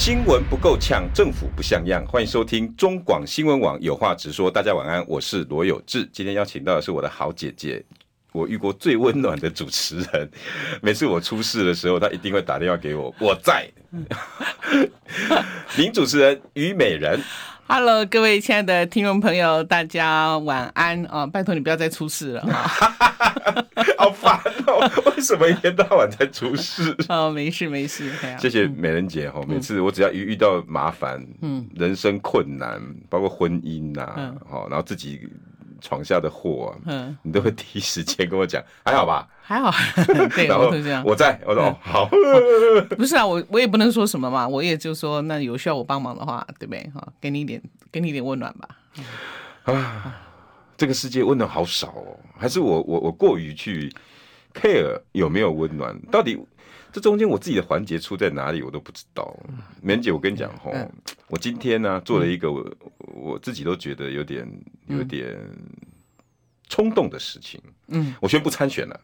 新闻不够呛，政府不像样。欢迎收听中广新闻网有话直说。大家晚安，我是罗有志。今天邀请到的是我的好姐姐，我遇过最温暖的主持人。每次我出事的时候，她一定会打电话给我，我在。名主持人虞美人。Hello，各位亲爱的听众朋友，大家晚安啊！拜托你不要再出事了，好烦哦！为什么一天到晚在出事？哦，没事没事，谢谢美人姐哈。每次我只要一遇到麻烦，嗯，人生困难，包括婚姻呐，好，然后自己。闯下的祸啊，嗯，你都会第一时间跟我讲，还好吧？还好，对，然后我这样，我在，我说、嗯、好，不是啊，我我也不能说什么嘛，我也就说，那有需要我帮忙的话，对不对？哈，给你一点，给你一点温暖吧。啊，这个世界温暖好少哦，还是我我我过于去 care 有没有温暖？到底？这中间我自己的环节出在哪里，我都不知道。美人姐，我跟你讲吼，嗯、我今天呢、啊、做了一个我、嗯、我自己都觉得有点有点冲动的事情。嗯，我宣布参选了。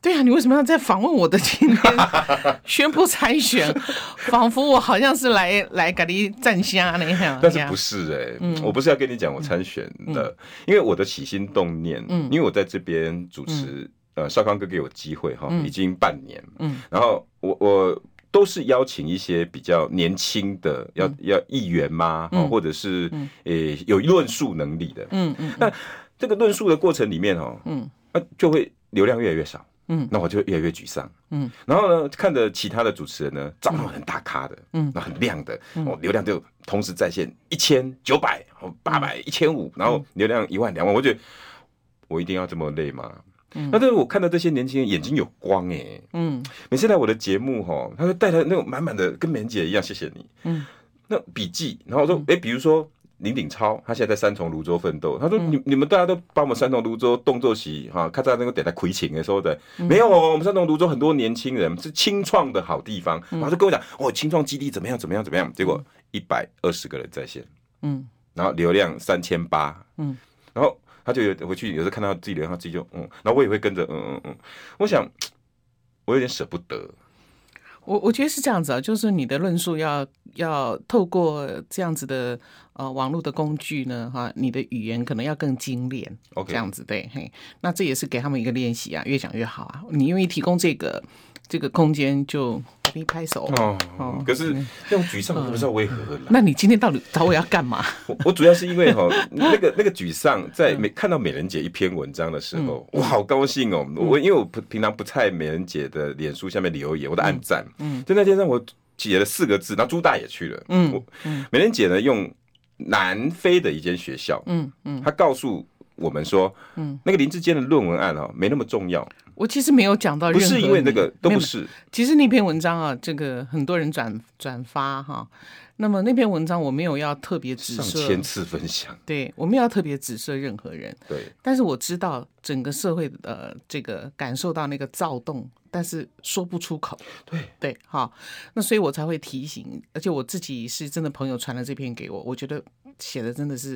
对啊，你为什么要再访问我的今天 宣布参选？仿佛我好像是来来给你站虾那样。但是不是哎、欸？嗯，我不是要跟你讲我参选的，嗯、因为我的起心动念，嗯，因为我在这边主持。嗯呃，少康哥给我机会哈，已经半年，嗯，然后我我都是邀请一些比较年轻的，要要议员嘛，或者是诶有论述能力的，嗯嗯，那这个论述的过程里面哦，嗯，那就会流量越来越少，嗯，那我就越来越沮丧，嗯，然后呢，看着其他的主持人呢，长得很大咖的，嗯，那很亮的，哦，流量就同时在线一千九百，哦，八百，一千五，然后流量一万两万，我觉得我一定要这么累吗？嗯、那但是我看到这些年轻人眼睛有光哎、欸，嗯，每次来我的节目哈，他就带来那种满满的，跟美人姐一样，谢谢你，嗯，那笔记，然后我说，哎、嗯欸，比如说林鼎超，他现在在三重泸州奋斗，他说你、嗯、你们大家都把我们三重泸州动作戏哈，看在那个点在亏钱的时候的，嗯、没有，我们三重泸州很多年轻人是清创的好地方，然后就跟我讲，哦，清创基地怎么样怎么样怎么样，结果一百二十个人在线，嗯，然后流量三千八，嗯，然后。他就有回去，有时候看到自己的，他自己就嗯，然后我也会跟着嗯嗯嗯。我想，我有点舍不得。我我觉得是这样子啊，就是你的论述要要透过这样子的呃网络的工具呢，哈，你的语言可能要更精炼，OK，这样子对，嘿，那这也是给他们一个练习啊，越讲越好啊。你愿意提供这个这个空间就。给你拍手。哦，哦，可是那种沮丧不知道为何。那你今天到底找我要干嘛？我我主要是因为哈，那个那个沮丧，在美看到美人姐一篇文章的时候，我好高兴哦。我因为我平常不在美人姐的脸书下面留言，我都按赞。嗯，就那天让我写了四个字，然后朱大也去了。嗯，我美人姐呢用南非的一间学校，嗯。嗯，她告诉我们说，嗯，那个林志坚的论文案哈没那么重要。我其实没有讲到任何，不是因为那个都不是。其实那篇文章啊，这个很多人转转发哈。那么那篇文章我没有要特别指涉，上千次分享，对，我没有要特别指涉任何人。对，但是我知道整个社会的这个感受到那个躁动，但是说不出口。对对，好，那所以我才会提醒，而且我自己是真的朋友传了这篇给我，我觉得写的真的是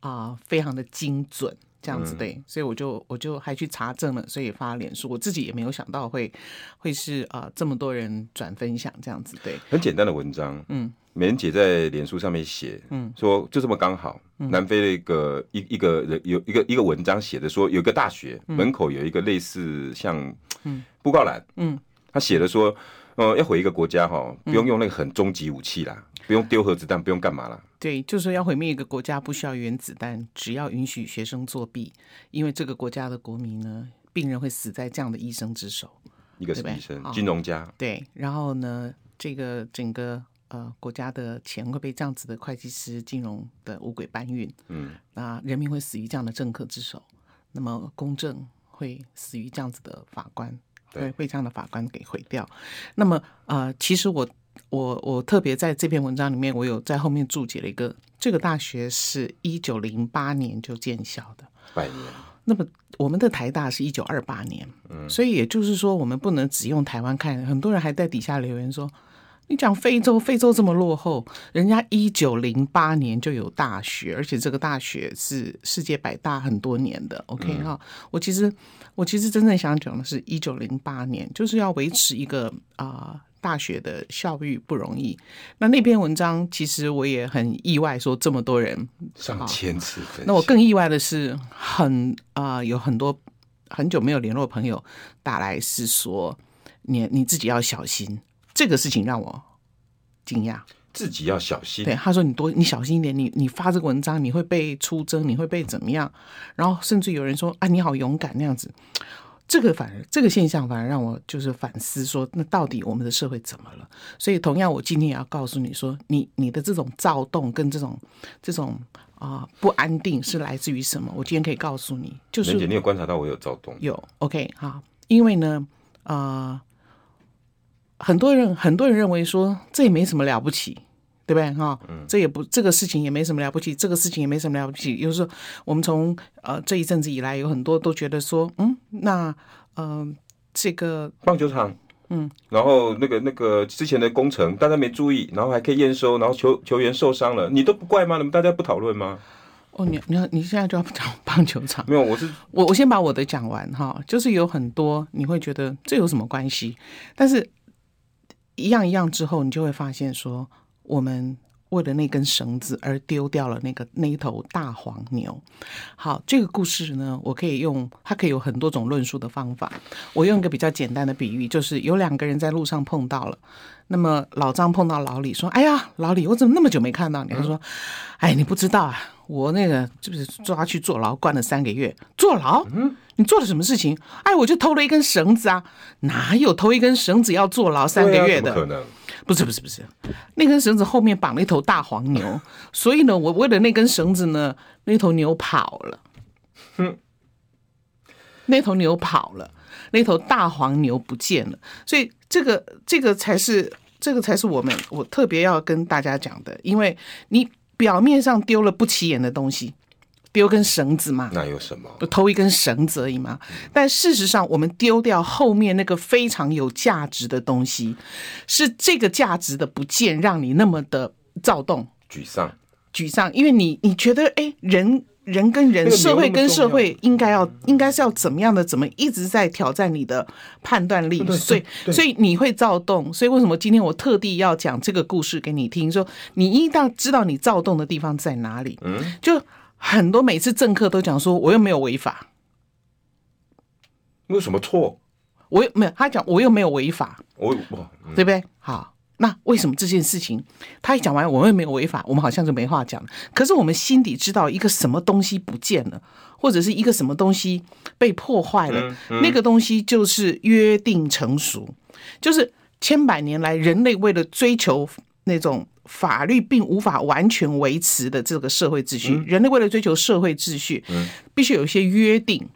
啊、呃，非常的精准。这样子对，所以我就我就还去查证了，所以发脸书，我自己也没有想到会会是啊、呃、这么多人转分享这样子对，很简单的文章，嗯，美人姐在脸书上面写，嗯，说就这么刚好，嗯、南非的一个一一个人有一个一个文章写的说，有个大学门口有一个类似像嗯布告栏，嗯，他写的说。呃，要毁一个国家哈，不用用那个很终极武器啦，嗯、不用丢核子弹，不用干嘛啦。对，就是说要毁灭一个国家，不需要原子弹，只要允许学生作弊，因为这个国家的国民呢，病人会死在这样的医生之手。一个是医生，金融家。对，然后呢，这个整个呃国家的钱会被这样子的会计师、金融的五鬼搬运。嗯，那人民会死于这样的政客之手，那么公正会死于这样子的法官。对，被这样的法官给毁掉。那么，呃，其实我我我特别在这篇文章里面，我有在后面注解了一个，这个大学是一九零八年就建校的，百年。那么我们的台大是一九二八年，嗯，所以也就是说，我们不能只用台湾看。很多人还在底下留言说。你讲非洲，非洲这么落后，人家一九零八年就有大学，而且这个大学是世界百大很多年的。OK 哈、嗯，我其实我其实真正想讲的是，一九零八年就是要维持一个啊、呃、大学的校誉不容易。那那篇文章其实我也很意外，说这么多人上千次。那我更意外的是很，啊有很多很久没有联络的朋友打来，是说你你自己要小心。这个事情让我惊讶，自己要小心。对，他说：“你多，你小心一点。你你发这个文章，你会被出征，你会被怎么样？然后甚至有人说：‘啊，你好勇敢那样子。’这个反而这个现象反而让我就是反思说，那到底我们的社会怎么了？所以同样，我今天也要告诉你说，你你的这种躁动跟这种这种啊、呃、不安定是来自于什么？我今天可以告诉你，就是姐，你有观察到我有躁动？有，OK，好，因为呢，啊、呃。”很多人很多人认为说，这也没什么了不起，对不对哈？嗯，这也不这个事情也没什么了不起，这个事情也没什么了不起。有时候我们从呃这一阵子以来，有很多都觉得说，嗯，那嗯、呃、这个棒球场，嗯，然后那个那个之前的工程大家没注意，然后还可以验收，然后球球员受伤了，你都不怪吗？你们大家不讨论吗？哦，你你你现在就要讲棒球场？没有，我是我我先把我的讲完哈，就是有很多你会觉得这有什么关系，但是。一样一样之后，你就会发现说，我们为了那根绳子而丢掉了那个那一头大黄牛。好，这个故事呢，我可以用，它可以有很多种论述的方法。我用一个比较简单的比喻，就是有两个人在路上碰到了。那么老张碰到老李说：“哎呀，老李，我怎么那么久没看到你？”他说：“ 哎，你不知道啊，我那个就是抓去坐牢，关了三个月。坐牢？嗯，你做了什么事情？哎，我就偷了一根绳子啊，哪有偷一根绳子要坐牢三个月的？不可能，不是不是不是，那根绳子后面绑了一头大黄牛，所以呢，我为了那根绳子呢，那头牛跑了。哼，那头牛跑了。”那头大黄牛不见了，所以这个这个才是这个才是我们我特别要跟大家讲的，因为你表面上丢了不起眼的东西，丢根绳子嘛，那有什么？偷一根绳子而已嘛。但事实上，我们丢掉后面那个非常有价值的东西，是这个价值的不见，让你那么的躁动、沮丧、沮丧，因为你你觉得哎人。人跟人，社会跟社会，应该要应该是要怎么样的？怎么一直在挑战你的判断力？所以，所以你会躁动。所以，为什么今天我特地要讲这个故事给你听？说你一旦知道你躁动的地方在哪里。嗯，就很多每次政客都讲说，我又没有违法，你有什么错？我又没有，他讲我又没有违法，我对不对？好。那为什么这件事情他一讲完，我们又没有违法，我们好像就没话讲。可是我们心底知道一个什么东西不见了，或者是一个什么东西被破坏了，那个东西就是约定成熟，就是千百年来人类为了追求那种法律并无法完全维持的这个社会秩序，人类为了追求社会秩序，必须有一些约定。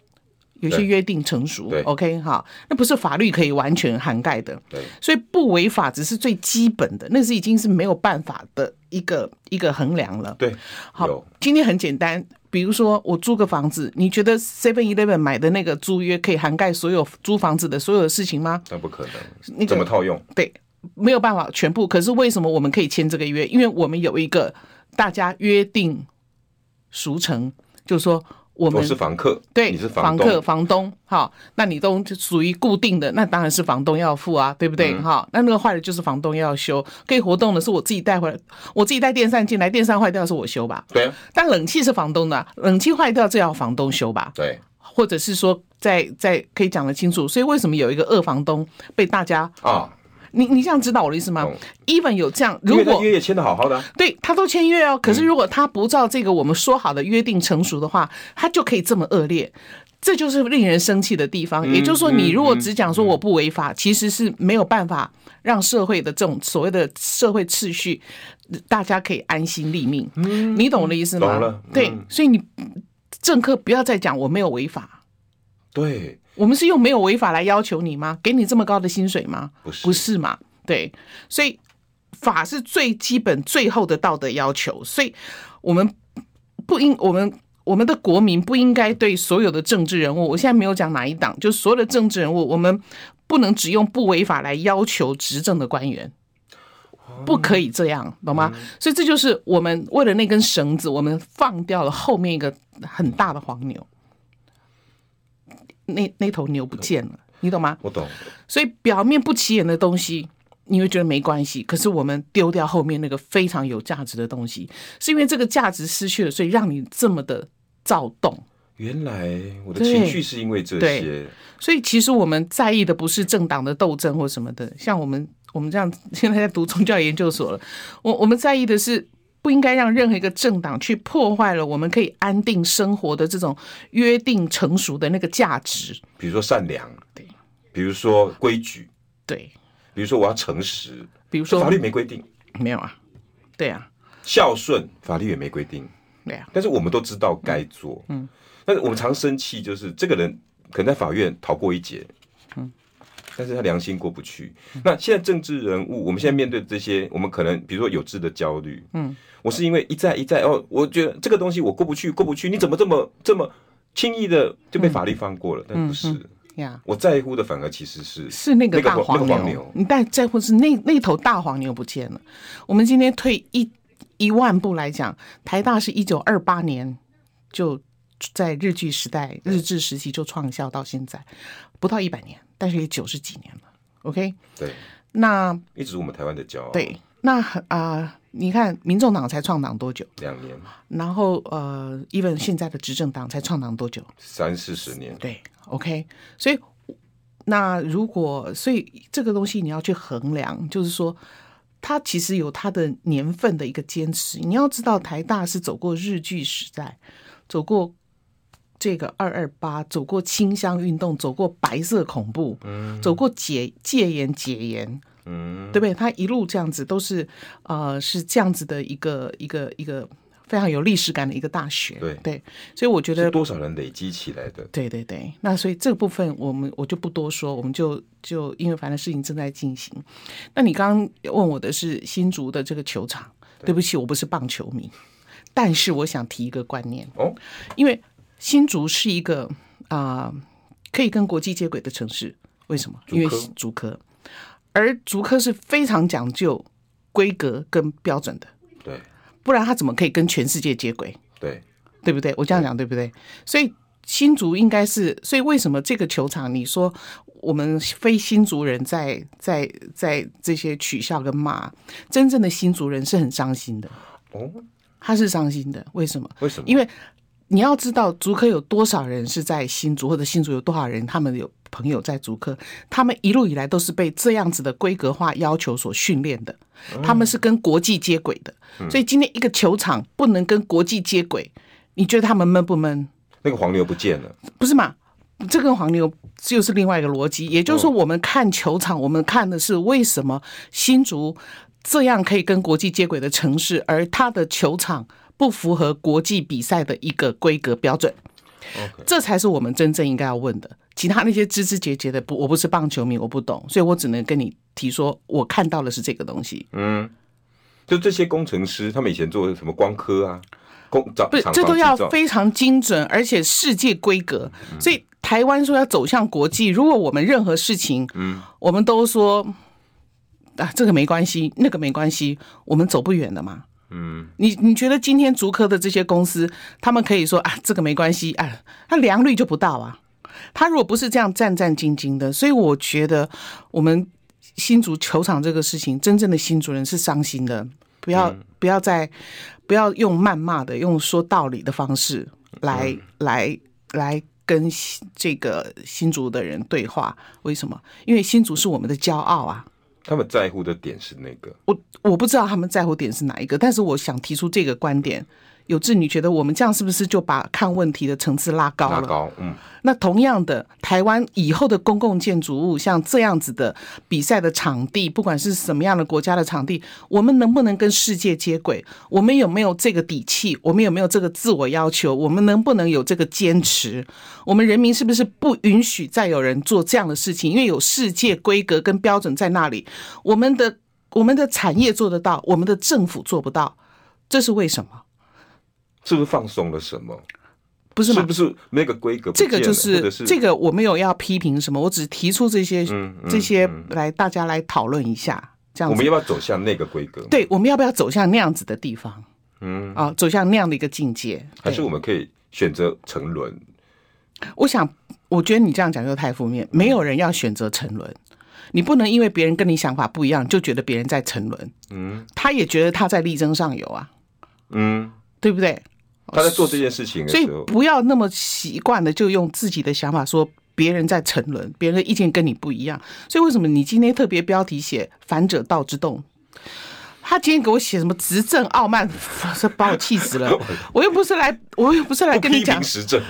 有些约定成熟，OK？哈，那不是法律可以完全涵盖的，对，所以不违法只是最基本的，那是已经是没有办法的一个一个衡量了，对，好，今天很简单，比如说我租个房子，你觉得 Seven Eleven 买的那个租约可以涵盖所有租房子的所有的事情吗？那不可能，你怎么套用？对，没有办法全部。可是为什么我们可以签这个约？因为我们有一个大家约定俗成，就是说。我们是房客，对，你是房客，房东，好，那你都属于固定的，那当然是房东要付啊，对不对？哈，那那个坏了就是房东要修，可以活动的是我自己带回来，我自己带电扇进来，电扇坏掉是我修吧？对。但冷气是房东的，冷气坏掉这要房东修吧？对。或者是说，在在可以讲得清楚，所以为什么有一个二房东被大家啊？你你这样知道我的意思吗？Even 有这样，如果约也签的好好的，对他都签约哦。可是如果他不照这个我们说好的约定成熟的话，他就可以这么恶劣，这就是令人生气的地方。也就是说，你如果只讲说我不违法，其实是没有办法让社会的这种所谓的社会秩序，大家可以安心立命。你懂我的意思吗？懂了。对，所以你政客不要再讲我没有违法。对。我们是用没有违法来要求你吗？给你这么高的薪水吗？不是，不是嘛？对，所以法是最基本、最后的道德要求，所以我们不应我们我们的国民不应该对所有的政治人物，我现在没有讲哪一党，就所有的政治人物，我们不能只用不违法来要求执政的官员。不可以这样，懂吗？所以这就是我们为了那根绳子，我们放掉了后面一个很大的黄牛，那那头牛不见了，你懂吗？我懂。所以表面不起眼的东西，你会觉得没关系，可是我们丢掉后面那个非常有价值的东西，是因为这个价值失去了，所以让你这么的躁动。原来我的情绪是因为这些，所以其实我们在意的不是政党的斗争或什么的，像我们。我们这样现在在读宗教研究所了，我我们在意的是不应该让任何一个政党去破坏了我们可以安定生活的这种约定成熟的那个价值，比如说善良，对，比如说规矩，对，比如说我要诚实，比如说法律没规定，没有啊，对啊，孝顺法律也没规定，对啊，但是我们都知道该做，嗯，但是我们常生气就是这个人可能在法院逃过一劫。但是他良心过不去。那现在政治人物，我们现在面对这些，我们可能比如说有质的焦虑。嗯，我是因为一再一再哦，我觉得这个东西我过不去，过不去。你怎么这么这么轻易的就被法律放过了？但不是呀，我在乎的反而其实是是那个大黄牛。你但在乎是那那头大黄牛不见了。我们今天退一一万步来讲，台大是一九二八年就在日据时代日治时期就创校到现在不到一百年。但是也九十几年了，OK？对，那一直我们台湾的骄傲。对，那啊、呃，你看，民众党才创党多久？两年。然后呃，even 现在的执政党才创党多久？三四十年。对，OK。所以，那如果所以这个东西你要去衡量，就是说，他其实有他的年份的一个坚持。你要知道，台大是走过日据时代，走过。这个二二八走过清乡运动，走过白色恐怖，嗯，走过解戒严解严，嗯，对不对？他一路这样子都是，呃，是这样子的一个一个一个非常有历史感的一个大学，对对。所以我觉得多少人累积起来的，对对对。那所以这个部分我们我就不多说，我们就就因为反正事情正在进行。那你刚刚问我的是新竹的这个球场，对，对不起，我不是棒球迷，但是我想提一个观念哦，因为。新竹是一个啊、呃，可以跟国际接轨的城市。为什么？因为竹科，而竹科是非常讲究规格跟标准的。对，不然他怎么可以跟全世界接轨？对，对不对？我这样讲对不对？所以新竹应该是，所以为什么这个球场？你说我们非新竹人在在在这些取笑跟骂，真正的新竹人是很伤心的。哦，他是伤心的。为什么？为什么？因为。你要知道，竹科有多少人是在新竹，或者新竹有多少人，他们有朋友在竹科，他们一路以来都是被这样子的规格化要求所训练的，他们是跟国际接轨的。所以今天一个球场不能跟国际接轨，你觉得他们闷不闷？那个黄牛不见了，不是嘛？这跟黄牛就是另外一个逻辑，也就是说，我们看球场，我们看的是为什么新竹这样可以跟国际接轨的城市，而他的球场。不符合国际比赛的一个规格标准.这才是我们真正应该要问的。其他那些枝枝节节的，不，我不是棒球迷，我不懂，所以我只能跟你提说，我看到的是这个东西。嗯，就这些工程师，他们以前做什么光科啊，工不是，这都要非常精准，而且世界规格。嗯、所以台湾说要走向国际，如果我们任何事情，嗯，我们都说啊，这个没关系，那个没关系，我们走不远的嘛。嗯，你你觉得今天足科的这些公司，他们可以说啊，这个没关系啊，他良率就不到啊。他如果不是这样战战兢兢的，所以我觉得我们新竹球场这个事情，真正的新竹人是伤心的。不要不要再不要用谩骂的，用说道理的方式来来来跟这个新竹的人对话。为什么？因为新竹是我们的骄傲啊。他们在乎的点是哪个，我我不知道他们在乎点是哪一个，但是我想提出这个观点。有志，你觉得我们这样是不是就把看问题的层次拉高了？拉高，嗯。那同样的，台湾以后的公共建筑物，像这样子的比赛的场地，不管是什么样的国家的场地，我们能不能跟世界接轨？我们有没有这个底气？我们有没有这个自我要求？我们能不能有这个坚持？我们人民是不是不允许再有人做这样的事情？因为有世界规格跟标准在那里，我们的我们的产业做得到，我们的政府做不到，这是为什么？是不是放松了什么？不是吗？是不是那个规格？这个就是，是这个我没有要批评什么，我只提出这些、嗯嗯、这些来大家来讨论一下。这样子，我们要不要走向那个规格？对，我们要不要走向那样子的地方？嗯啊，走向那样的一个境界，还是我们可以选择沉沦？我想，我觉得你这样讲就太负面。没有人要选择沉沦，你不能因为别人跟你想法不一样，就觉得别人在沉沦。嗯，他也觉得他在力争上游啊。嗯，对不对？他在做这件事情的时候，所以不要那么习惯的就用自己的想法说别人在沉沦，别人的意见跟你不一样。所以为什么你今天特别标题写“反者道之动”？他今天给我写什么执政傲慢，这 把我气死了！我又不是来，我又不是来跟你讲时政。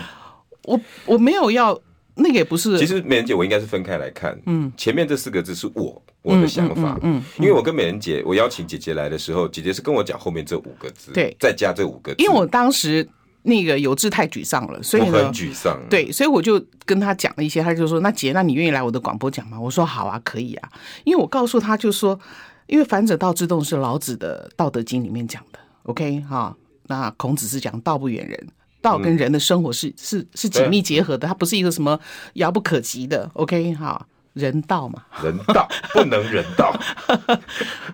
我我没有要那个也不是。其实美人姐，我应该是分开来看。嗯，前面这四个字是我我的想法。嗯，嗯嗯嗯，因为我跟美人姐，我邀请姐姐来的时候，姐姐是跟我讲后面这五个字，对，再加这五个字。因为我当时那个有志太沮丧了，所以我很沮丧。对，所以我就跟他讲了一些，他就说：“那姐，那你愿意来我的广播讲吗？”我说：“好啊，可以啊。”因为我告诉他就说，因为反者道之动是老子的《道德经》里面讲的。OK 哈，那孔子是讲道不远人。道跟人的生活是、嗯、是是紧密结合的，它不是一个什么遥不可及的。OK，好，人道嘛，人道 不能人道。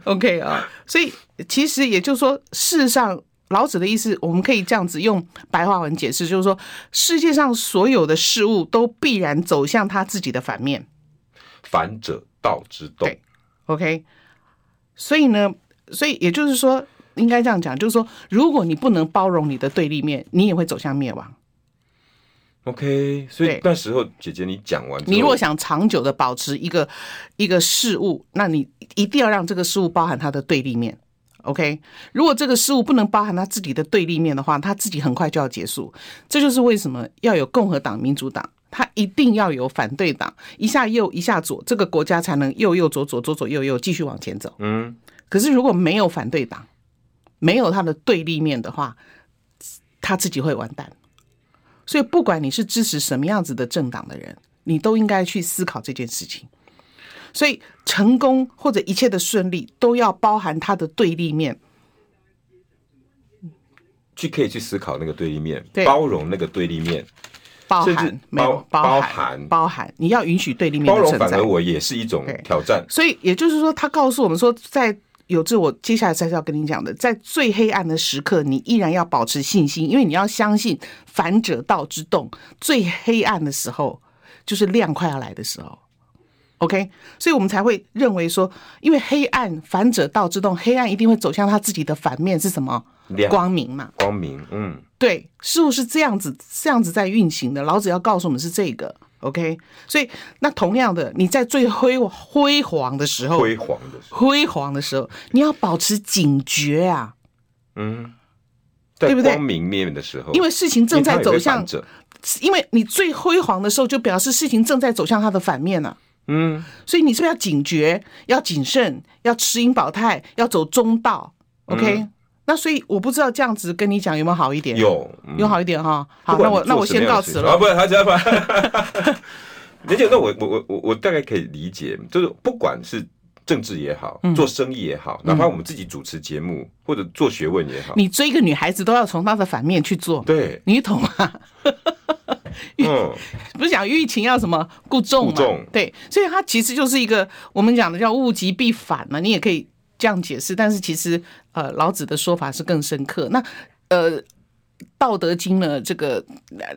OK 啊，所以其实也就是说，事实上，老子的意思，我们可以这样子用白话文解释，就是说，世界上所有的事物都必然走向他自己的反面。反者道之动。对，OK，所以呢，所以也就是说。应该这样讲，就是说，如果你不能包容你的对立面，你也会走向灭亡。OK，所以那时候姐姐你讲完，你如果想长久的保持一个一个事物，那你一定要让这个事物包含它的对立面。OK，如果这个事物不能包含他自己的对立面的话，他自己很快就要结束。这就是为什么要有共和党、民主党，他一定要有反对党，一下右一下左，这个国家才能右右左左左左右右继续往前走。嗯，可是如果没有反对党，没有他的对立面的话，他自己会完蛋。所以，不管你是支持什么样子的政党的人，你都应该去思考这件事情。所以，成功或者一切的顺利，都要包含他的对立面，去可以去思考那个对立面，包容那个对立面，包含没有包含包含，你要允许对立面。包容反而我也是一种挑战。所以，也就是说，他告诉我们说，在有志，我接下来才是要跟你讲的，在最黑暗的时刻，你依然要保持信心，因为你要相信反者道之动。最黑暗的时候，就是亮快要来的时候。OK，所以我们才会认为说，因为黑暗反者道之动，黑暗一定会走向他自己的反面是什么？光明嘛。光明，嗯，对，事物是这样子，这样子在运行的。老子要告诉我们是这个。OK，所以那同样的，你在最辉辉煌的时候，辉煌的时候，辉煌的时候，你要保持警觉啊，嗯，对不对？光明面的时候，因为事情正在走向，因为你最辉煌的时候，就表示事情正在走向它的反面了，嗯，所以你是不是要警觉，要谨慎，要持盈保泰，要走中道？OK。嗯那所以我不知道这样子跟你讲有没有好一点？有，嗯、有好一点哈。好，那我那我先告辞了。啊，不是，还是要不然。而且，那我我我我我大概可以理解，就是不管是政治也好，做生意也好，哪怕我们自己主持节目或者做学问也好，你追一个女孩子都要从她的反面去做。对，你懂吗？嗯，不是讲欲擒要什么故纵嘛？对，所以它其实就是一个我们讲的叫物极必反嘛。你也可以。这样解释，但是其实，呃，老子的说法是更深刻。那，呃，《道德经》呢，这个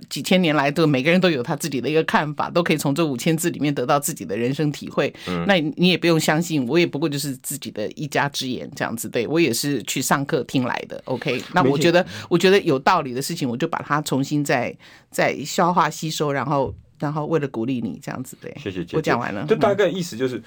几千年来，都每个人都有他自己的一个看法，都可以从这五千字里面得到自己的人生体会。嗯，那你也不用相信，我也不过就是自己的一家之言，这样子。对，我也是去上课听来的。OK，那我觉得，我觉得有道理的事情，我就把它重新再再消化吸收，然后，然后为了鼓励你，这样子。对，谢谢姐姐。我讲完了。就大概意思就是。嗯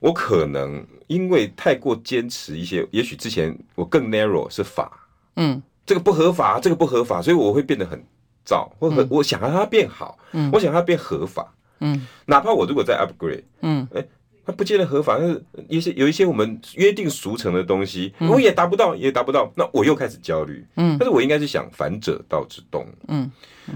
我可能因为太过坚持一些，也许之前我更 narrow 是法，嗯，这个不合法，这个不合法，所以我会变得很躁，或很我想让它变好，嗯，我想让它变合法，嗯，哪怕我如果在 upgrade，嗯，哎，它不见得合法，但是一些有一些我们约定俗成的东西，我也达不到，也达不到，那我又开始焦虑，嗯，但是我应该是想反者道之动，嗯，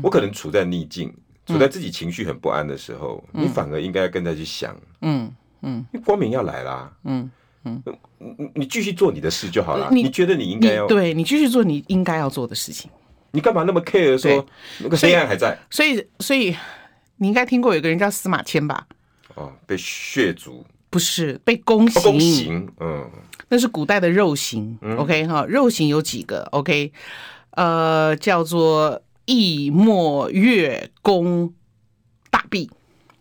我可能处在逆境，处在自己情绪很不安的时候，你反而应该跟着去想，嗯。嗯，光明要来啦。嗯，嗯，你你继续做你的事就好了。你觉得你应该要对你继续做你应该要做的事情。你干嘛那么 care 说那个黑暗还在？所以所以你应该听过有个人叫司马迁吧？哦，被血族不是被宫刑，宫刑，嗯，那是古代的肉刑。OK 哈，肉刑有几个？OK，呃，叫做羿没月宫大臂，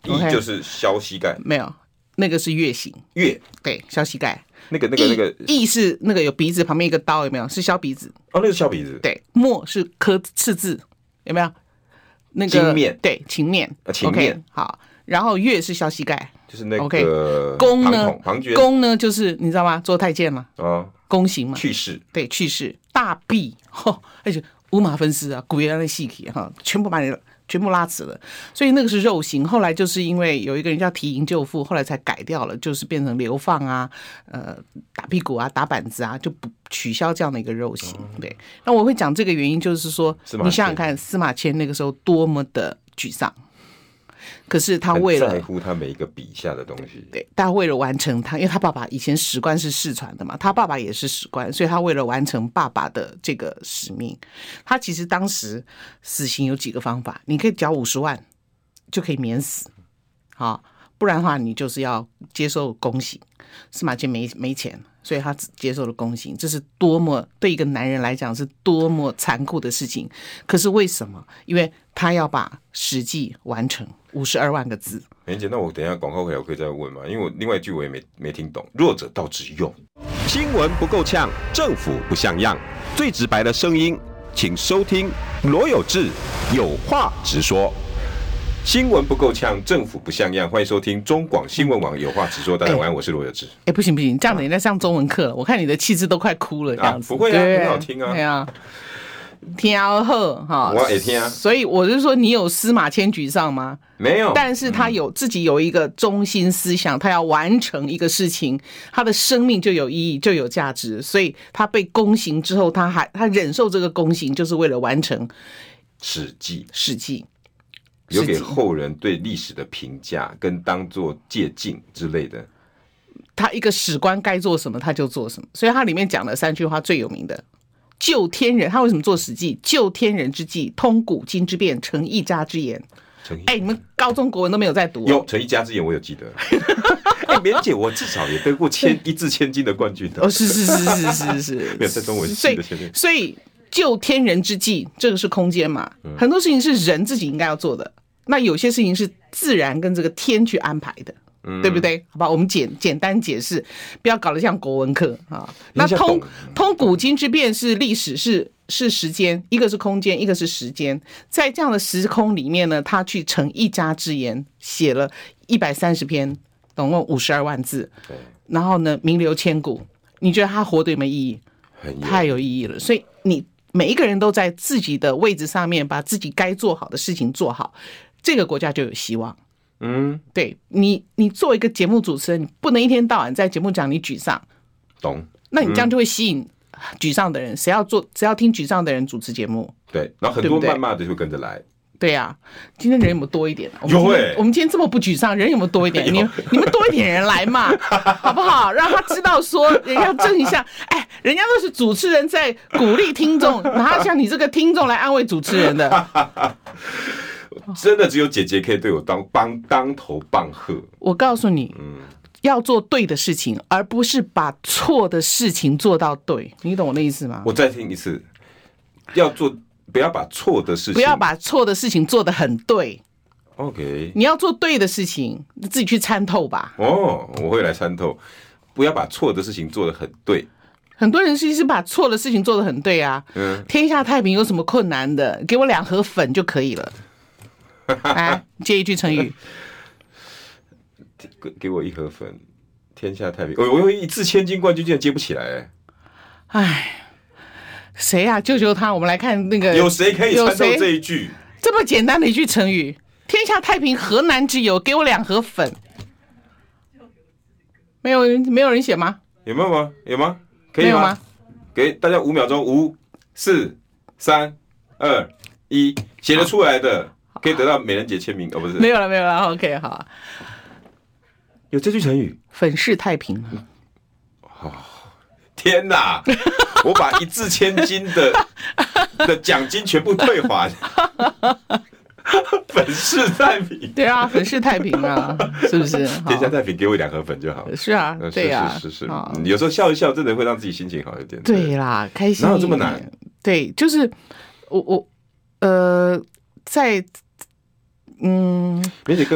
一就是削膝盖，没有。那个是月形，月。对削膝盖，那个那个那个。羿是那个有鼻子旁边一个刀，有没有？是削鼻子。哦，那个是削鼻子。对，墨是刻刺字，有没有？那个对情面。啊情面、好，然后月是削膝盖，就是那个宫呢？庞涓宫呢？就是你知道吗？做太监嘛，哦，宫刑嘛，去世。对去世。大弊，而且五马分尸啊，古人的戏体哈，全部把你。全部拉直了，所以那个是肉刑。后来就是因为有一个人叫提营救父，后来才改掉了，就是变成流放啊，呃，打屁股啊，打板子啊，就不取消这样的一个肉刑。对，那我会讲这个原因，就是说，你想想看，司马迁那个时候多么的沮丧。可是他为了在乎他每一个笔下的东西，对，他为了完成他，因为他爸爸以前史官是世传的嘛，他爸爸也是史官，所以他为了完成爸爸的这个使命，他其实当时死刑有几个方法，你可以缴五十万就可以免死，好，不然的话你就是要接受宫刑。司马迁没没钱。所以他只接受了宫刑，这是多么对一个男人来讲是多么残酷的事情。可是为什么？因为他要把《史记》完成五十二万个字。梅姐，那我等一下广告回来我可以再问嘛？因为我另外一句我也没没听懂。弱者道之用，新闻不够呛，政府不像样，最直白的声音，请收听罗有志有话直说。新闻不够呛，政府不像样。欢迎收听中广新闻网有话直说。大家晚安，我是罗有志。哎、欸，不行不行，这样等于在上中文课了。我看你的气质都快哭了，这样子。啊、不会啊，很好听啊。对啊，听好哈。我也听啊。所以我是说，你有司马迁沮丧吗？没有。但是他有自己有一个中心思想，他要完成一个事情，他的生命就有意义，就有价值。所以他被宫刑之后，他还他忍受这个宫刑，就是为了完成《史记》。《史记》。留给后人对历史的评价，跟当做借鉴之类的。他一个史官该做什么，他就做什么。所以他里面讲了三句话最有名的：救天人。他为什么做史记？救天人之际，通古今之变，成一家之言。哎、欸，你们高中国文都没有在读、哦？有成一家之言，我有记得。哎、欸，绵姐，我至少也得过千一字千金的冠军的。哦，是是是是是是，没有在中文系的前面。所以，救天人之际，这个是空间嘛？很多事情是人自己应该要做的。那有些事情是自然跟这个天去安排的，嗯、对不对？好吧，我们简简单解释，不要搞得像国文课啊。那通通古今之变是历史，是是时间，一个是空间，一个是时间。在这样的时空里面呢，他去成一家之言，写了一百三十篇，总共五十二万字。然后呢，名留千古。你觉得他活得有没有意义？太有意义了。所以你每一个人都在自己的位置上面，把自己该做好的事情做好。这个国家就有希望。嗯，对你，你作为一个节目主持人，你不能一天到晚在节目讲你沮丧，懂？那你这样就会吸引沮丧的人。谁要做？谁要听沮丧的人主持节目？对，然后很多谩骂的就会跟着来。对呀，今天人有没有多一点？我们今天这么不沮丧，人有没有多一点？你你们多一点人来嘛，好不好？让他知道说，人家正一下。哎，人家都是主持人在鼓励听众，哪有像你这个听众来安慰主持人的？真的只有姐姐可以对我当帮当头棒喝。我告诉你，嗯，要做对的事情，而不是把错的事情做到对。你懂我的意思吗？我再听一次，要做，不要把错的事情，不要把错的事情做得很对。OK，你要做对的事情，你自己去参透吧。哦，我会来参透。不要把错的事情做得很对。很多人其实把错的事情做得很对啊。嗯，天下太平有什么困难的？给我两盒粉就可以了。来接一句成语，给给我一盒粉，天下太平。我我用一字千金冠军竟然接不起来，哎，谁呀？救救他！我们来看那个，有谁可以参透这一句这么简单的一句成语？天下太平，河南之有？给我两盒粉，没有人，没有人写吗？有没有吗？有吗？可以吗？吗给大家五秒钟，五、四、三、二、一，写得出来的。可以得到美人姐签名哦，不是？没有了，没有了。OK，好。有这句成语，粉饰太平。哦，天哪！我把一掷千金的 的奖金全部退还。粉饰太平，对啊，粉饰太平啊，是不是？天下太平，给我两盒粉就好。是啊，对啊，是是是，有时候笑一笑，真的会让自己心情好一点。对啦，开心。哪有这么难？对，就是我我呃，在嗯，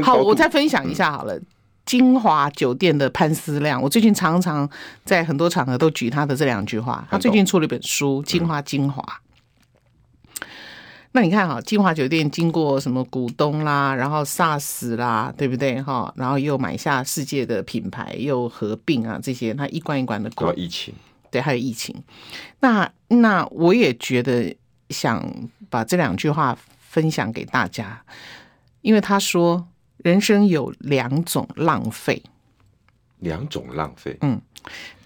好，我再分享一下好了。金华酒店的潘思亮，我最近常常在很多场合都举他的这两句话。他最近出了一本书《金华精华》。那你看哈，金华酒店经过什么股东啦，然后 SARS 啦，对不对哈？然后又买下世界的品牌，又合并啊，这些他一关一关的过。疫情，对，还有疫情。那那我也觉得想把这两句话分享给大家，因为他说人生有两种浪费，两种浪费。嗯，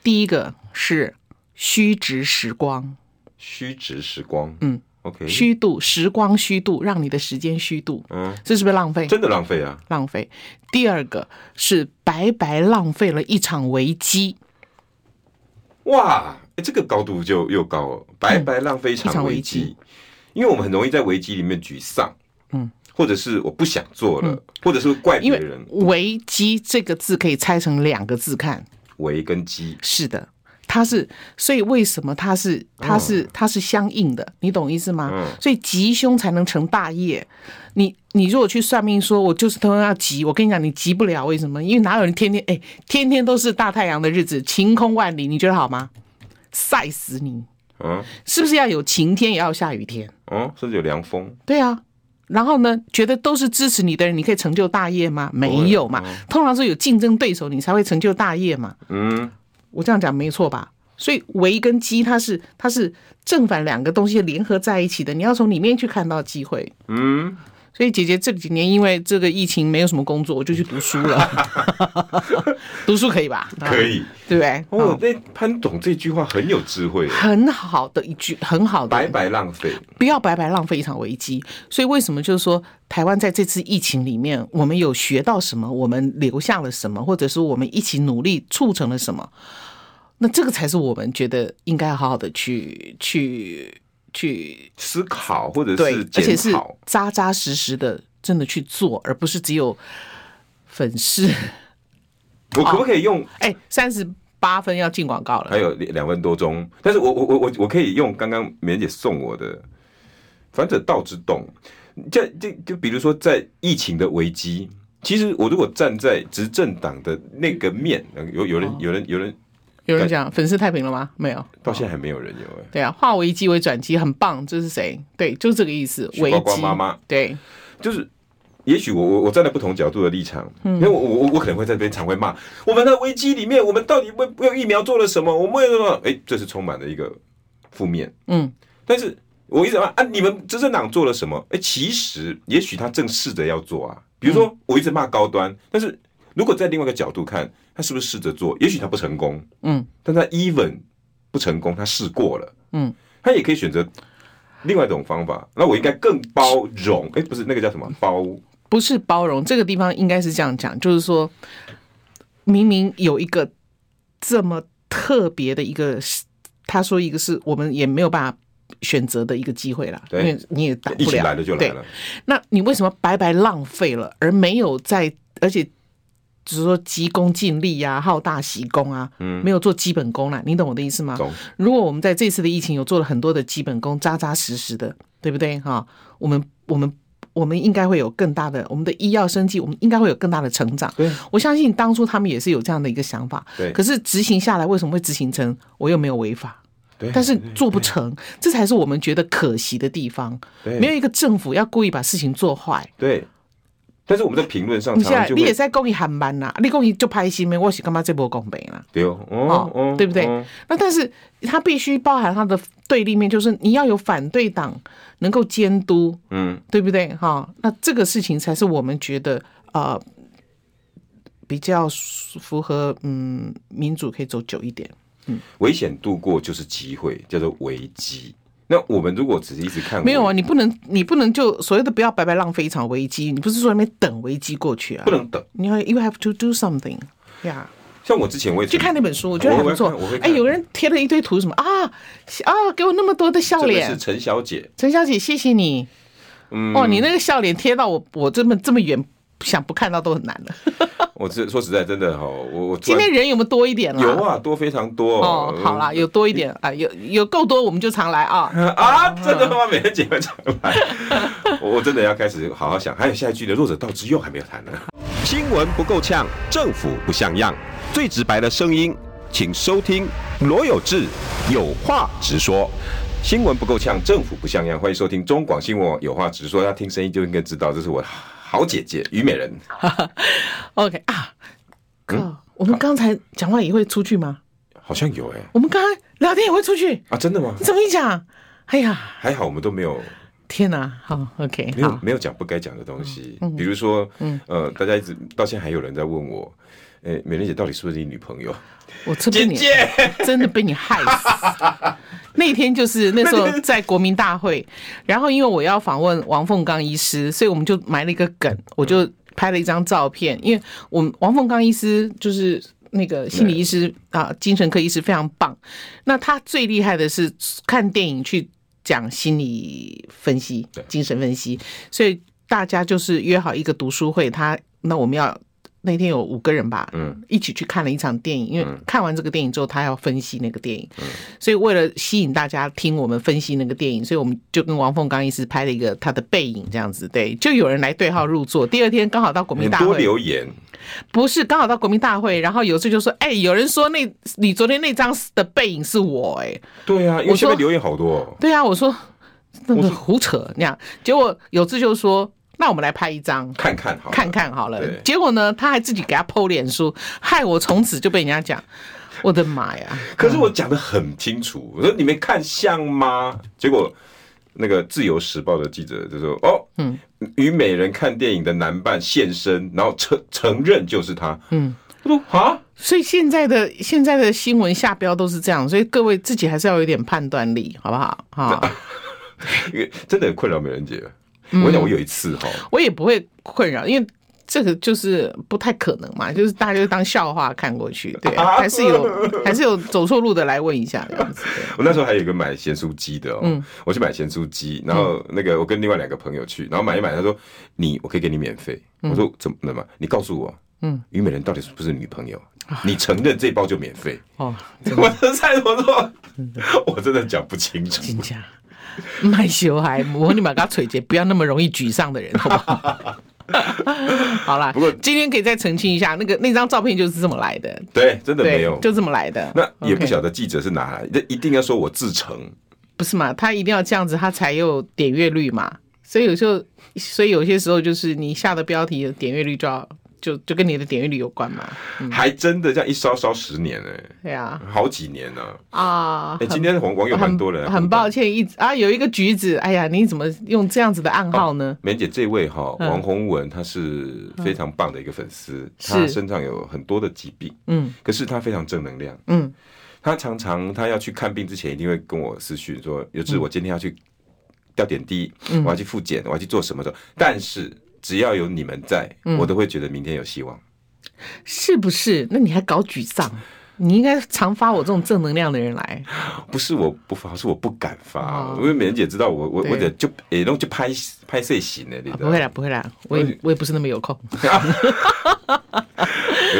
第一个是虚掷时光，虚掷时光。嗯。OK，虚度时光，虚度让你的时间虚度，嗯，这是不是浪费？真的浪费啊，浪费。第二个是白白浪费了一场危机。哇，这个高度就又高了，白白浪费一场危机。因为我们很容易在危机里面沮丧，嗯，或者是我不想做了，或者是怪别人。危机这个字可以拆成两个字看，危跟机。是的。它是，所以为什么它是它是它是相应的？你懂意思吗？所以吉凶才能成大业。你你如果去算命，说我就是他妈要吉，我跟你讲，你吉不了。为什么？因为哪有人天天哎，天天都是大太阳的日子，晴空万里，你觉得好吗？晒死你！嗯，是不是要有晴天，也要下雨天？嗯，甚至有凉风。对啊，然后呢，觉得都是支持你的人，你可以成就大业吗？没有嘛。通常是有竞争对手，你才会成就大业嘛。嗯。我这样讲没错吧？所以危跟机，它是它是正反两个东西联合在一起的，你要从里面去看到机会。嗯，所以姐姐这几年因为这个疫情没有什么工作，我就去读书了。读书可以吧？可以，对不对？哦，那潘董这句话很有智慧，很好的一句，很好的，白白浪费，不要白白浪费一场危机。所以为什么就是说，台湾在这次疫情里面，我们有学到什么？我们留下了什么？或者是我们一起努力促成了什么？那这个才是我们觉得应该好好的去去去思考，或者是而且是扎扎实实的真的去做，而不是只有粉饰。我可不可以用？哎，三十八分要进广告了，还有两分多钟。但是我我我我我可以用刚刚美人姐送我的“反者道之动”。就就就比如说，在疫情的危机，其实我如果站在执政党的那个面，有有人有人有人。有人讲粉饰太平了吗？没有，到现在还没有人有哎。对啊，化危机为转机，很棒。这是谁？对，就是这个意思。危机妈妈，对，就是。也许我我我站在不同角度的立场，因为我我我可能会在这边常会骂我们的危机里面，我们到底为为疫苗做了什么？我们为什么？哎，这是充满了一个负面。嗯，但是我一直骂啊，你们执政党做了什么？哎，其实也许他正试着要做啊。比如说，我一直骂高端，但是。如果在另外一个角度看，他是不是试着做？也许他不成功，嗯，但他 even 不成功，他试过了，嗯，他也可以选择另外一种方法。那我应该更包容？哎、欸，不是那个叫什么包？不是包容，这个地方应该是这样讲，就是说，明明有一个这么特别的一个，他说一个是我们也没有办法选择的一个机会啦，对，因为你也打不起来了就来了。那你为什么白白浪费了，而没有在，而且？只是说急功近利呀，好大喜功啊，嗯，没有做基本功啦，你懂我的意思吗？如果我们在这次的疫情有做了很多的基本功，扎扎实实的，对不对？哈，我们我们我们应该会有更大的我们的医药生计，我们应该会有更大的成长。对，我相信当初他们也是有这样的一个想法。对。可是执行下来，为什么会执行成？我又没有违法，对。但是做不成，这才是我们觉得可惜的地方。对。没有一个政府要故意把事情做坏。对。但是我们在评论上常常，你现在你也在讲伊很慢呐，你讲伊就拍心咩？我是干嘛这波公平啦？对哦，哦，哦，对不对？哦、那但是它必须包含它的对立面，就是你要有反对党能够监督，嗯，对不对？哈，那这个事情才是我们觉得呃比较符合嗯民主可以走久一点。嗯，危险度过就是机会，叫做危机。那我们如果只是一直看，没有啊，你不能，你不能就所谓的不要白白浪费一场危机。你不是说那边等危机过去啊？不能等，你要，you have to do something，呀、yeah.。像我之前我也去看那本书，我觉得还不错。哎，有人贴了一堆图，什么啊啊，给我那么多的笑脸。是陈小姐，陈小姐，谢谢你。嗯，哦，你那个笑脸贴到我我这么这么远，想不看到都很难了。我这说实在真的哈，我我今天人有没有多一点了？有啊，多非常多哦。好啦，有多一点啊，有有够多，我们就常来啊 啊！真的吗？每天姐们常来，我真的要开始好好想。还有下一句的“弱者道之用”还没有谈呢。新闻不够呛，政府不像样，最直白的声音，请收听罗有志有话直说。新闻不够呛，政府不像样，欢迎收听中广新闻有话直说。要听声音就应该知道，这是我。好姐姐，虞美人。OK 啊，哥，嗯、我们刚才讲话也会出去吗？好像有哎、欸。我们刚才聊天也会出去啊？真的吗？你怎么一讲？哎呀，还好我们都没有。天哪，好 OK，没有没有讲不该讲的东西，嗯、比如说，嗯呃，大家一直到现在还有人在问我，哎、欸，美玲姐到底是不是你女朋友？我真的，真的被你害死。那天就是那时候在国民大会，然后因为我要访问王凤刚医师，所以我们就埋了一个梗，我就拍了一张照片。因为我们王凤刚医师就是那个心理医师啊，精神科医师非常棒。那他最厉害的是看电影去讲心理分析、精神分析，所以大家就是约好一个读书会，他那我们要。那天有五个人吧，嗯，一起去看了一场电影。因为看完这个电影之后，他要分析那个电影，嗯，所以为了吸引大家听我们分析那个电影，所以我们就跟王凤刚医师拍了一个他的背影，这样子，对，就有人来对号入座。第二天刚好到国民大会，多留言，不是刚好到国民大会，然后有次就说，哎，有人说那你昨天那张的背影是我，哎，对啊，因为现在留言好多，对啊，我说那个胡扯那样，结果有次就说。那我们来拍一张看看好，看看好了。结果呢，他还自己给他 PO 脸书，害我从此就被人家讲。我的妈呀！可是我讲的很清楚，我说你没看像吗？结果那个自由时报的记者就说：“哦，嗯，虞美人看电影的男伴现身，然后承承认就是他。”嗯，我说啊，所以现在的现在的新闻下标都是这样，所以各位自己还是要有点判断力，好不好？哈，因 为真的很困扰美人姐。我跟你讲，我有一次哈，我也不会困扰，因为这个就是不太可能嘛，就是大家就当笑话看过去，对，还是有还是有走错路的来问一下这样子。我那时候还有一个买咸酥鸡的，嗯，我去买咸酥鸡，然后那个我跟另外两个朋友去，然后买一买，他说你我可以给你免费，我说怎么了嘛？你告诉我，嗯，虞美人到底是不是女朋友？你承认这包就免费哦？我的菜我说，我真的讲不清楚。卖小孩，我你把他锤姐，不要那么容易沮丧的人，好不好？好啦，不过今天可以再澄清一下，那个那张照片就是这么来的。对，真的没有，就这么来的。那也不晓得记者是哪来的，一定要说我自成，不是嘛？他一定要这样子，他才有点阅率嘛。所以有时候，所以有些时候就是你下的标题点阅率就要。就就跟你的点阅率有关嘛，嗯、还真的这样一烧烧十年哎、欸，对啊，好几年呢。啊！哎、欸，今天网网友很多人很，很抱歉一直啊，有一个橘子，哎呀，你怎么用这样子的暗号呢？美姐，这位哈王洪文，他是非常棒的一个粉丝，嗯、他身上有很多的疾病，嗯，可是他非常正能量，嗯，他常常他要去看病之前，一定会跟我私讯说，有志，我今天要去吊点滴，嗯、我要去复检，我要去做什么的，但是。只要有你们在，我都会觉得明天有希望，嗯、是不是？那你还搞沮丧？你应该常发我这种正能量的人来。不是我不发，是我不敢发，因为美人姐知道我，我我得就诶，然后就拍拍摄型的，你知道不会啦，不会啦，我也我也不是那么有空。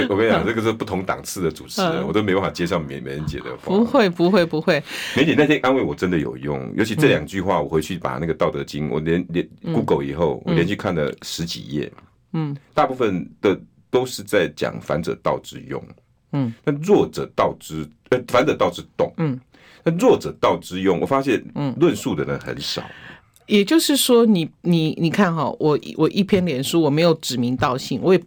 我跟你讲，这个是不同档次的主持人，我都没办法接上美美人姐的话。不会，不会，不会。美姐那天安慰我真的有用，尤其这两句话，我回去把那个《道德经》，我连连 Google 以后，我连续看了十几页。嗯，大部分的都是在讲“反者道之用”。嗯，那弱者道之，呃，反者道之动。嗯，那弱者道之用，我发现，嗯，论述的人很少。也就是说你，你你你看哈，我我一篇脸书，我没有指名道姓，我也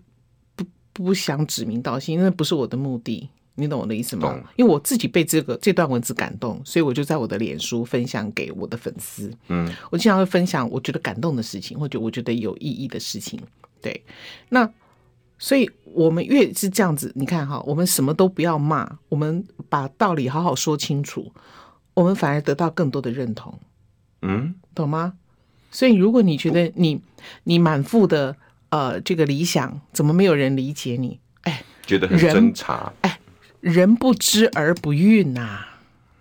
不不想指名道姓，因为不是我的目的，你懂我的意思吗？懂因为我自己被这个这段文字感动，所以我就在我的脸书分享给我的粉丝。嗯，我经常会分享我觉得感动的事情，或者我觉得有意义的事情。对，那。所以，我们越是这样子，你看哈，我们什么都不要骂，我们把道理好好说清楚，我们反而得到更多的认同，嗯，懂吗？所以，如果你觉得你你满腹的呃这个理想，怎么没有人理解你？哎，觉得很侦查。哎，人不知而不愠呐，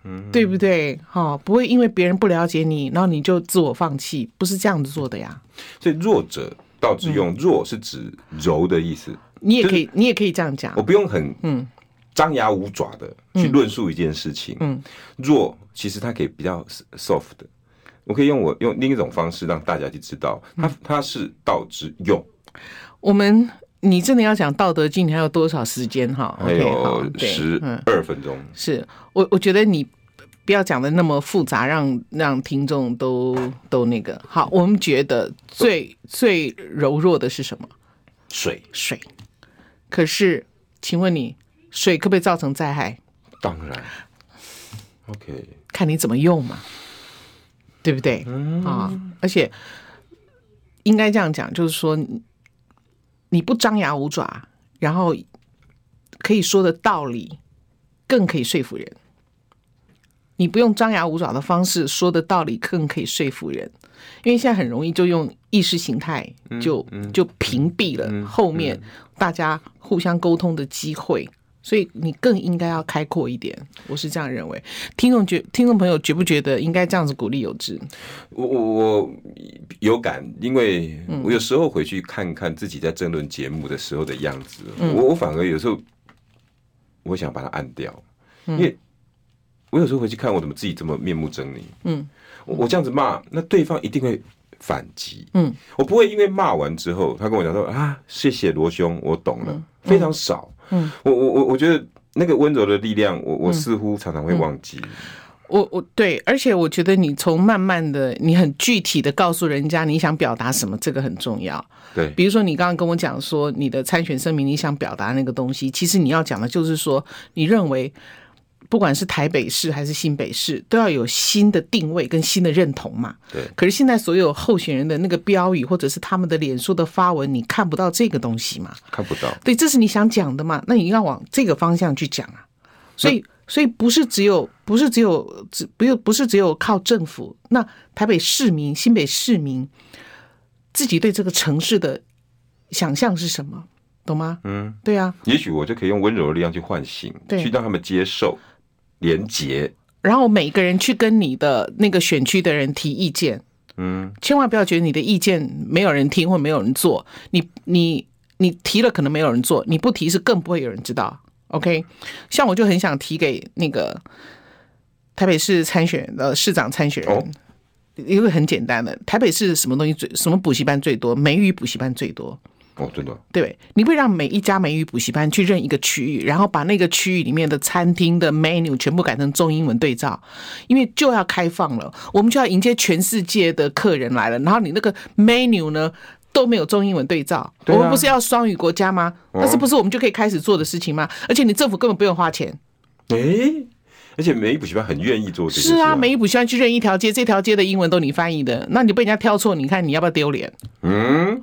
嗯，对不对？哈，不会因为别人不了解你，然后你就自我放弃，不是这样子做的呀。所以弱者倒置用“弱”是指柔的意思。你也可以，你也可以这样讲。我不用很嗯张牙舞爪的去论述一件事情。嗯，弱其实它可以比较 soft 的。我可以用我用另一种方式让大家去知道，它它是道之用。我们你真的要讲《道德经》，你还有多少时间哈？还有十二分钟。是我我觉得你不要讲的那么复杂，让让听众都都那个好。我们觉得最最柔弱的是什么？水水。可是，请问你水可不可以造成灾害？当然。OK，看你怎么用嘛，对不对？嗯啊，而且应该这样讲，就是说，你不张牙舞爪，然后可以说的道理，更可以说服人。你不用张牙舞爪的方式说的道理，更可以说服人。因为现在很容易就用意识形态就就屏蔽了后面大家互相沟通的机会，所以你更应该要开阔一点。我是这样认为。听众觉听众朋友觉不觉得应该这样子鼓励有志？我我我有感，因为我有时候回去看看自己在争论节目的时候的样子，我我反而有时候我想把它按掉，因为我有时候回去看我怎么自己这么面目狰狞。嗯。我这样子骂，那对方一定会反击。嗯，我不会因为骂完之后，他跟我讲说啊，谢谢罗兄，我懂了，嗯、非常少。嗯，我我我我觉得那个温柔的力量，我我似乎常常会忘记。我我对，而且我觉得你从慢慢的，你很具体的告诉人家你想表达什么，这个很重要。对，比如说你刚刚跟我讲说你的参选声明，你想表达那个东西，其实你要讲的就是说，你认为。不管是台北市还是新北市，都要有新的定位跟新的认同嘛。对。可是现在所有候选人的那个标语，或者是他们的脸书的发文，你看不到这个东西嘛？看不到。对，这是你想讲的嘛？那你要往这个方向去讲啊。所以，所以不是只有，不是只有，只不用，不是只有靠政府。那台北市民、新北市民自己对这个城市的想象是什么？懂吗？嗯，对啊。也许我就可以用温柔的力量去唤醒，去让他们接受。连结，然后每个人去跟你的那个选区的人提意见，嗯，千万不要觉得你的意见没有人听或没有人做，你你你提了可能没有人做，你不提是更不会有人知道。OK，像我就很想提给那个台北市参选的市长参选人，因为很简单的，台北市什么东西最什么补习班最多，美语补习班最多。哦，真的，对，你会让每一家美语补习班去认一个区域，然后把那个区域里面的餐厅的 menu 全部改成中英文对照，因为就要开放了，我们就要迎接全世界的客人来了。然后你那个 menu 呢都没有中英文对照，我们不是要双语国家吗？那是不是我们就可以开始做的事情吗？而且你政府根本不用花钱。诶，而且美语补习班很愿意做这个。是啊，美语补习班去认一条街，这条街的英文都你翻译的，那你被人家挑错，你看你要不要丢脸？嗯。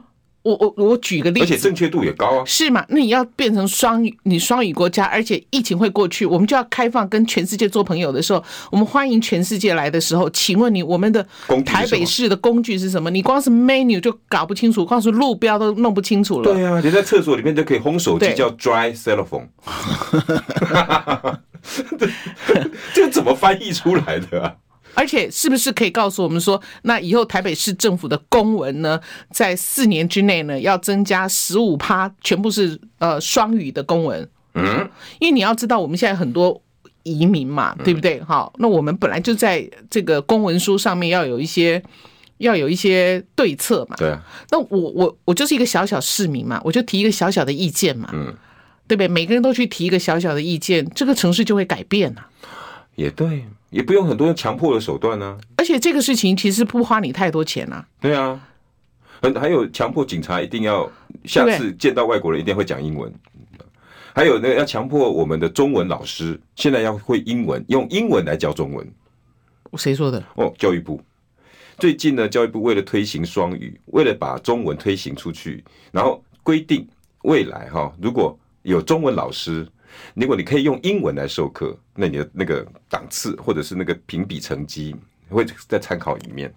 我我我举个例子，而且正确度也高啊，是吗？那你要变成双语，你双语国家，而且疫情会过去，我们就要开放跟全世界做朋友的时候，我们欢迎全世界来的时候，请问你，我们的台北市的工具是什么？你光是 menu 就搞不清楚，光是路标都弄不清楚了。对啊，你在厕所里面就可以烘手机，叫 dry cellophone。这个怎么翻译出来的啊？而且是不是可以告诉我们说，那以后台北市政府的公文呢，在四年之内呢，要增加十五趴，全部是呃双语的公文？嗯，因为你要知道，我们现在很多移民嘛，对不对？好，那我们本来就在这个公文书上面要有一些要有一些对策嘛。对啊。那我我我就是一个小小市民嘛，我就提一个小小的意见嘛。嗯，对不对？每个人都去提一个小小的意见，这个城市就会改变了。也对。也不用很多强迫的手段呢，而且这个事情其实不花你太多钱啊。对啊，还还有强迫警察一定要下次见到外国人一定会讲英文，还有那个要强迫我们的中文老师现在要会英文，用英文来教中文。谁说的？哦，教育部最近呢，教育部为了推行双语，为了把中文推行出去，然后规定未来哈，如果有中文老师。如果你可以用英文来授课，那你的那个档次或者是那个评比成绩会在参考里面。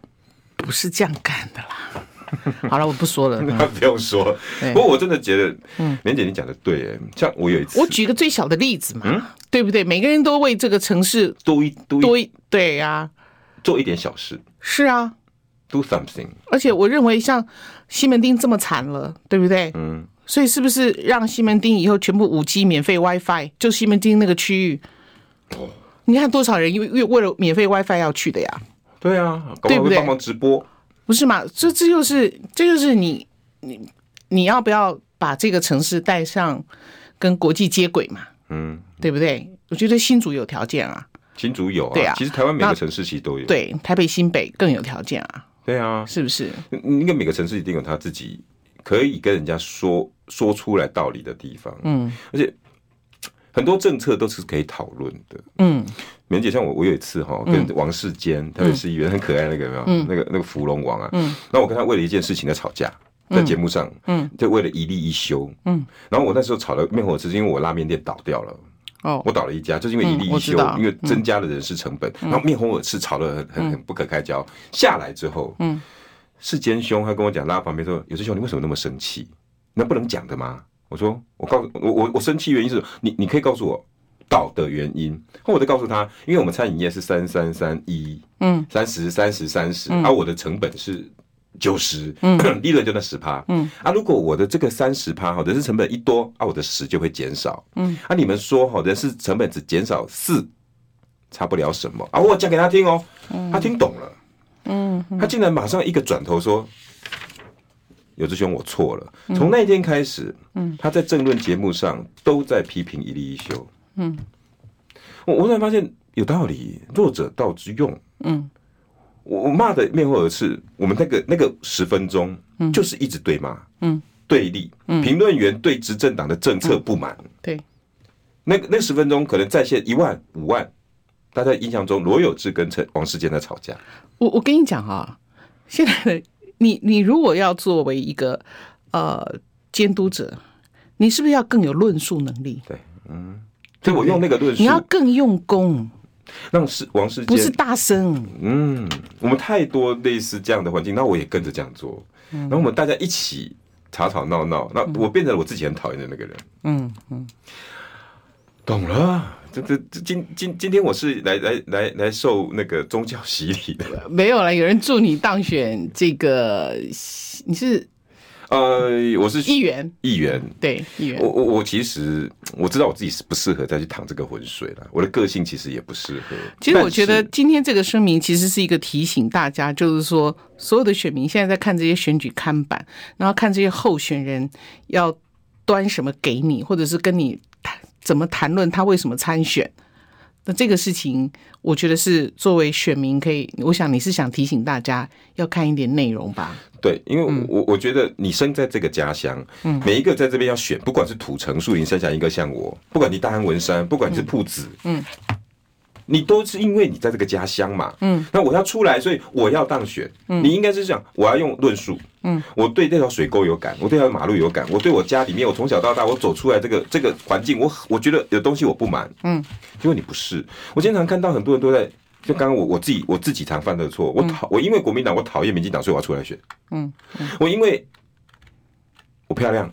不是这样干的啦。好了，我不说了。那 不用说。不过我真的觉得，嗯，莲姐你讲的对，哎，像我有一次，我举个最小的例子嘛，对不对？每个人都为这个城市多一多一对呀，做一点小事。是啊，do something。而且我认为，像西门町这么惨了，对不对？嗯。所以是不是让西门町以后全部五 G 免费 WiFi？就西门町那个区域，你看多少人因为为了免费 WiFi 要去的呀？对啊，对不对？帮忙直播，不是嘛？这这就是这就是你你你要不要把这个城市带上跟国际接轨嘛？嗯，对不对？我觉得新竹有条件啊，新竹有啊，对啊。其实台湾每个城市其实都有，对，台北新北更有条件啊。对啊，是不是？应该每个城市一定有他自己可以跟人家说说出来道理的地方。嗯，而且很多政策都是可以讨论的。嗯。莲姐，像我，我有一次哈跟王世坚，他也是议员，很可爱那个有没有？那个那个芙蓉王啊，嗯，那我跟他为了一件事情在吵架，在节目上，嗯，就为了一例一休，嗯，然后我那时候炒了灭火器，是因为我拉面店倒掉了，哦，我倒了一家，就是因为一例一休，因为增加了人事成本，然后灭火器炒得很很不可开交，下来之后，嗯，世坚兄他跟我讲，拉到旁边说，有志兄，你为什么那么生气？那不能讲的吗？我说，我告诉我我我生气原因是你你可以告诉我。倒的原因，后我就告诉他，因为我们餐饮业是三三三一，嗯，三十三十三十，而我的成本是九十，嗯，利润就那十趴，嗯，啊，如果我的这个三十趴哈，人事成本一多，啊，我的十就会减少，嗯，啊，你们说哈，人事成本只减少四，差不了什么，啊，我讲给他听哦，他听懂了，嗯，他竟然马上一个转头说，有志兄，我错了，从那一天开始，嗯，他在政论节目上都在批评一例一休。嗯，我我突然发现有道理，弱者道之用。嗯，我我骂的面红耳赤，我们那个那个十分钟，就是一直对骂，嗯，对立，评论员对执政党的政策不满，对，那那十分钟可能在线一万五万，大家印象中罗有志跟陈王世坚在吵架。我我跟你讲啊，现在你你如果要作为一个呃监督者，你是不是要更有论述能力？对，嗯。所以我用那个论述，你要更用功，让是王世坚不是大声。嗯，我们太多类似这样的环境，那我也跟着这样做。然后我们大家一起吵吵闹闹，那我变成了我自己很讨厌的那个人。嗯嗯，懂了。这这这今今今天我是来来来来受那个宗教洗礼的。没有了，有人祝你当选这个，你是。呃，我是议员，议员，对，议员。我我我其实我知道我自己是不适合再去淌这个浑水了。我的个性其实也不适合。其实我觉得今天这个声明其实是一个提醒大家，就是说所有的选民现在在看这些选举看板，然后看这些候选人要端什么给你，或者是跟你谈怎么谈论他为什么参选。那这个事情，我觉得是作为选民可以，我想你是想提醒大家要看一点内容吧？对，因为我我觉得你生在这个家乡，嗯，每一个在这边要选，不管是土城树林，生下一个像我，不管你大安文山，不管你是铺子，嗯。你都是因为你在这个家乡嘛，嗯，那我要出来，所以我要当选。嗯，你应该是这样，我要用论述，嗯，我对这条水沟有感，我对这条马路有感，我对我家里面，我从小到大，我走出来这个这个环境，我我觉得有东西我不满，嗯，因为你不是，我经常看到很多人都在，就刚刚我我自己我自己常犯的错，我讨我因为国民党，我讨厌民进党，所以我要出来选，嗯，我因为我漂亮，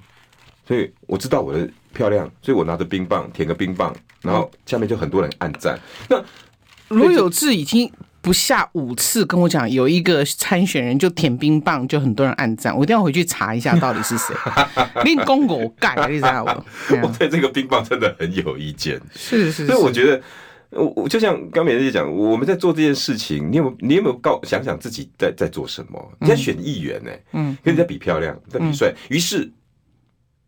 所以我知道我的。漂亮，所以我拿着冰棒舔个冰棒，然后下面就很多人按赞。那罗有志已经不下五次跟我讲，有一个参选人就舔冰棒，就很多人暗赞。我一定要回去查一下到底是谁。令公狗盖，你知道吗？我对这个冰棒真的很有意见。是是是，所以我觉得，我我就像刚美人姐讲，我们在做这件事情，你有你有没有告想想自己在在做什么？你在选议员呢？嗯，跟人家比漂亮，在比帅，于是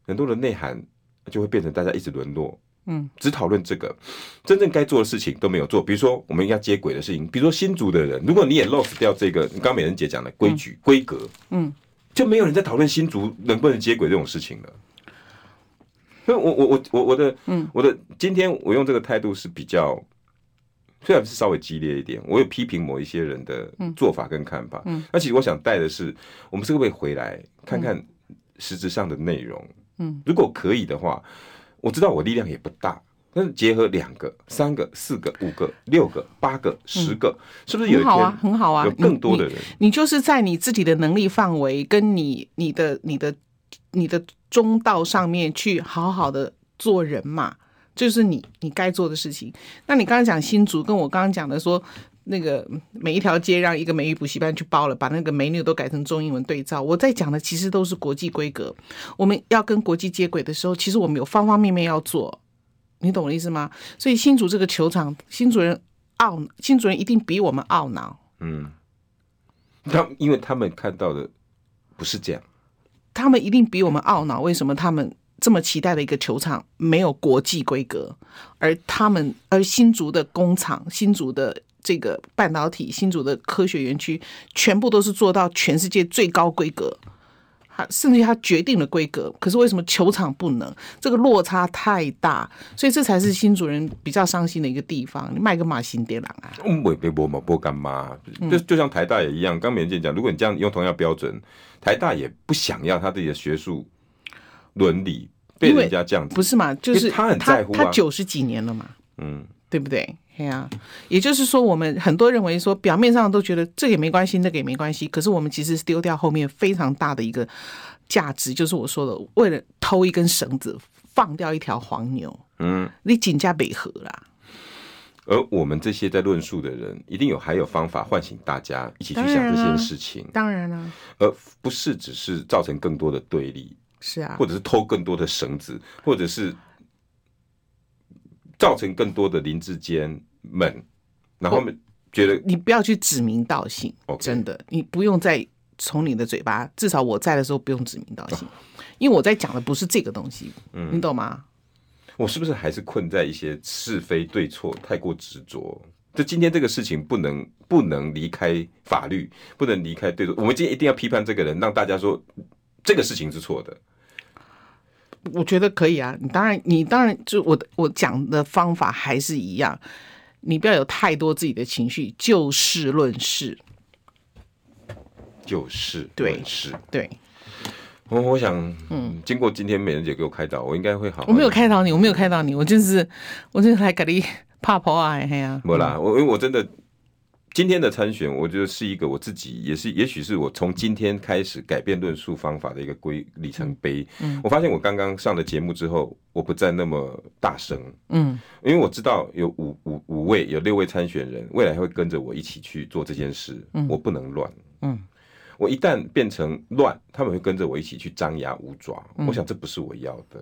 很多的内涵。就会变成大家一直沦落，嗯，只讨论这个，真正该做的事情都没有做。比如说，我们要接轨的事情，比如说新竹的人，如果你也 lost 掉这个，你刚刚美人姐讲的规矩、规格，嗯，就没有人在讨论新竹能不能接轨这种事情了。所以我我我我我的，嗯，我的今天我用这个态度是比较，虽然是稍微激烈一点，我有批评某一些人的做法跟看法，嗯，那其实我想带的是，我们是不是回来看看实质上的内容。嗯，如果可以的话，我知道我力量也不大，但是结合两个、三个、四个、五个、六个、八个、十个，嗯、是不是有很好啊？很好啊，有更多的人你，你就是在你自己的能力范围，跟你、你的、你的、你的中道上面去好好的做人嘛，就是你你该做的事情。那你刚刚讲新竹，跟我刚刚讲的说，那个每一条街让一个美语补习班去包了，把那个美女都改成中英文对照。我在讲的其实都是国际规格，我们要跟国际接轨的时候，其实我们有方方面面要做。你懂我的意思吗？所以新竹这个球场，新主人懊，新主人一定比我们懊恼。嗯，他因为他们看到的不是这样，他们一定比我们懊恼。为什么他们这么期待的一个球场没有国际规格，而他们而新竹的工厂、新竹的这个半导体、新竹的科学园区，全部都是做到全世界最高规格。甚至他决定了规格，可是为什么球场不能？这个落差太大，所以这才是新竹人比较伤心的一个地方。你卖个马新店郎啊？嗯，不不不不干嘛？就就像台大也一样，刚美人姐讲，如果你这样用同样标准，台大也不想要他自己的学术伦理被人家这样子，不是嘛？就是他很在乎，他九十几年了嘛，嗯，对不对？对呀，也就是说，我们很多认为说，表面上都觉得这个也没关系，那个也没关系，可是我们其实是丢掉后面非常大的一个价值，就是我说的，为了偷一根绳子，放掉一条黄牛，嗯，你紧加北河啦。而我们这些在论述的人，一定有还有方法唤醒大家一起去想这件事情，当然了，啊，而不是只是造成更多的对立，是啊，或者是偷更多的绳子，或者是。造成更多的林智坚们，然后他们觉得你不要去指名道姓.真的，你不用再从你的嘴巴，至少我在的时候不用指名道姓，哦，因为我在讲的不是这个东西，嗯，你懂吗？我是不是还是困在一些是非对错太过执着？就今天这个事情不能不能离开法律，不能离开对错，我们今天一定要批判这个人，让大家说这个事情是错的。我觉得可以啊，你当然，你当然就我我讲的方法还是一样，你不要有太多自己的情绪，就事论事，就事论事。对，我我想，嗯，经过今天美人姐给我开导，我应该会好，好。我没有开导你，我没有开导你，我就是我就是来给你怕婆啊，嘿呀，没啦，我因为我真的。今天的参选，我觉得是一个我自己，也是也许是我从今天开始改变论述方法的一个规里程碑。嗯，我发现我刚刚上了节目之后，我不再那么大声。嗯，因为我知道有五五五位，有六位参选人，未来会跟着我一起去做这件事。嗯，我不能乱。嗯，我一旦变成乱，他们会跟着我一起去张牙舞爪。我想这不是我要的。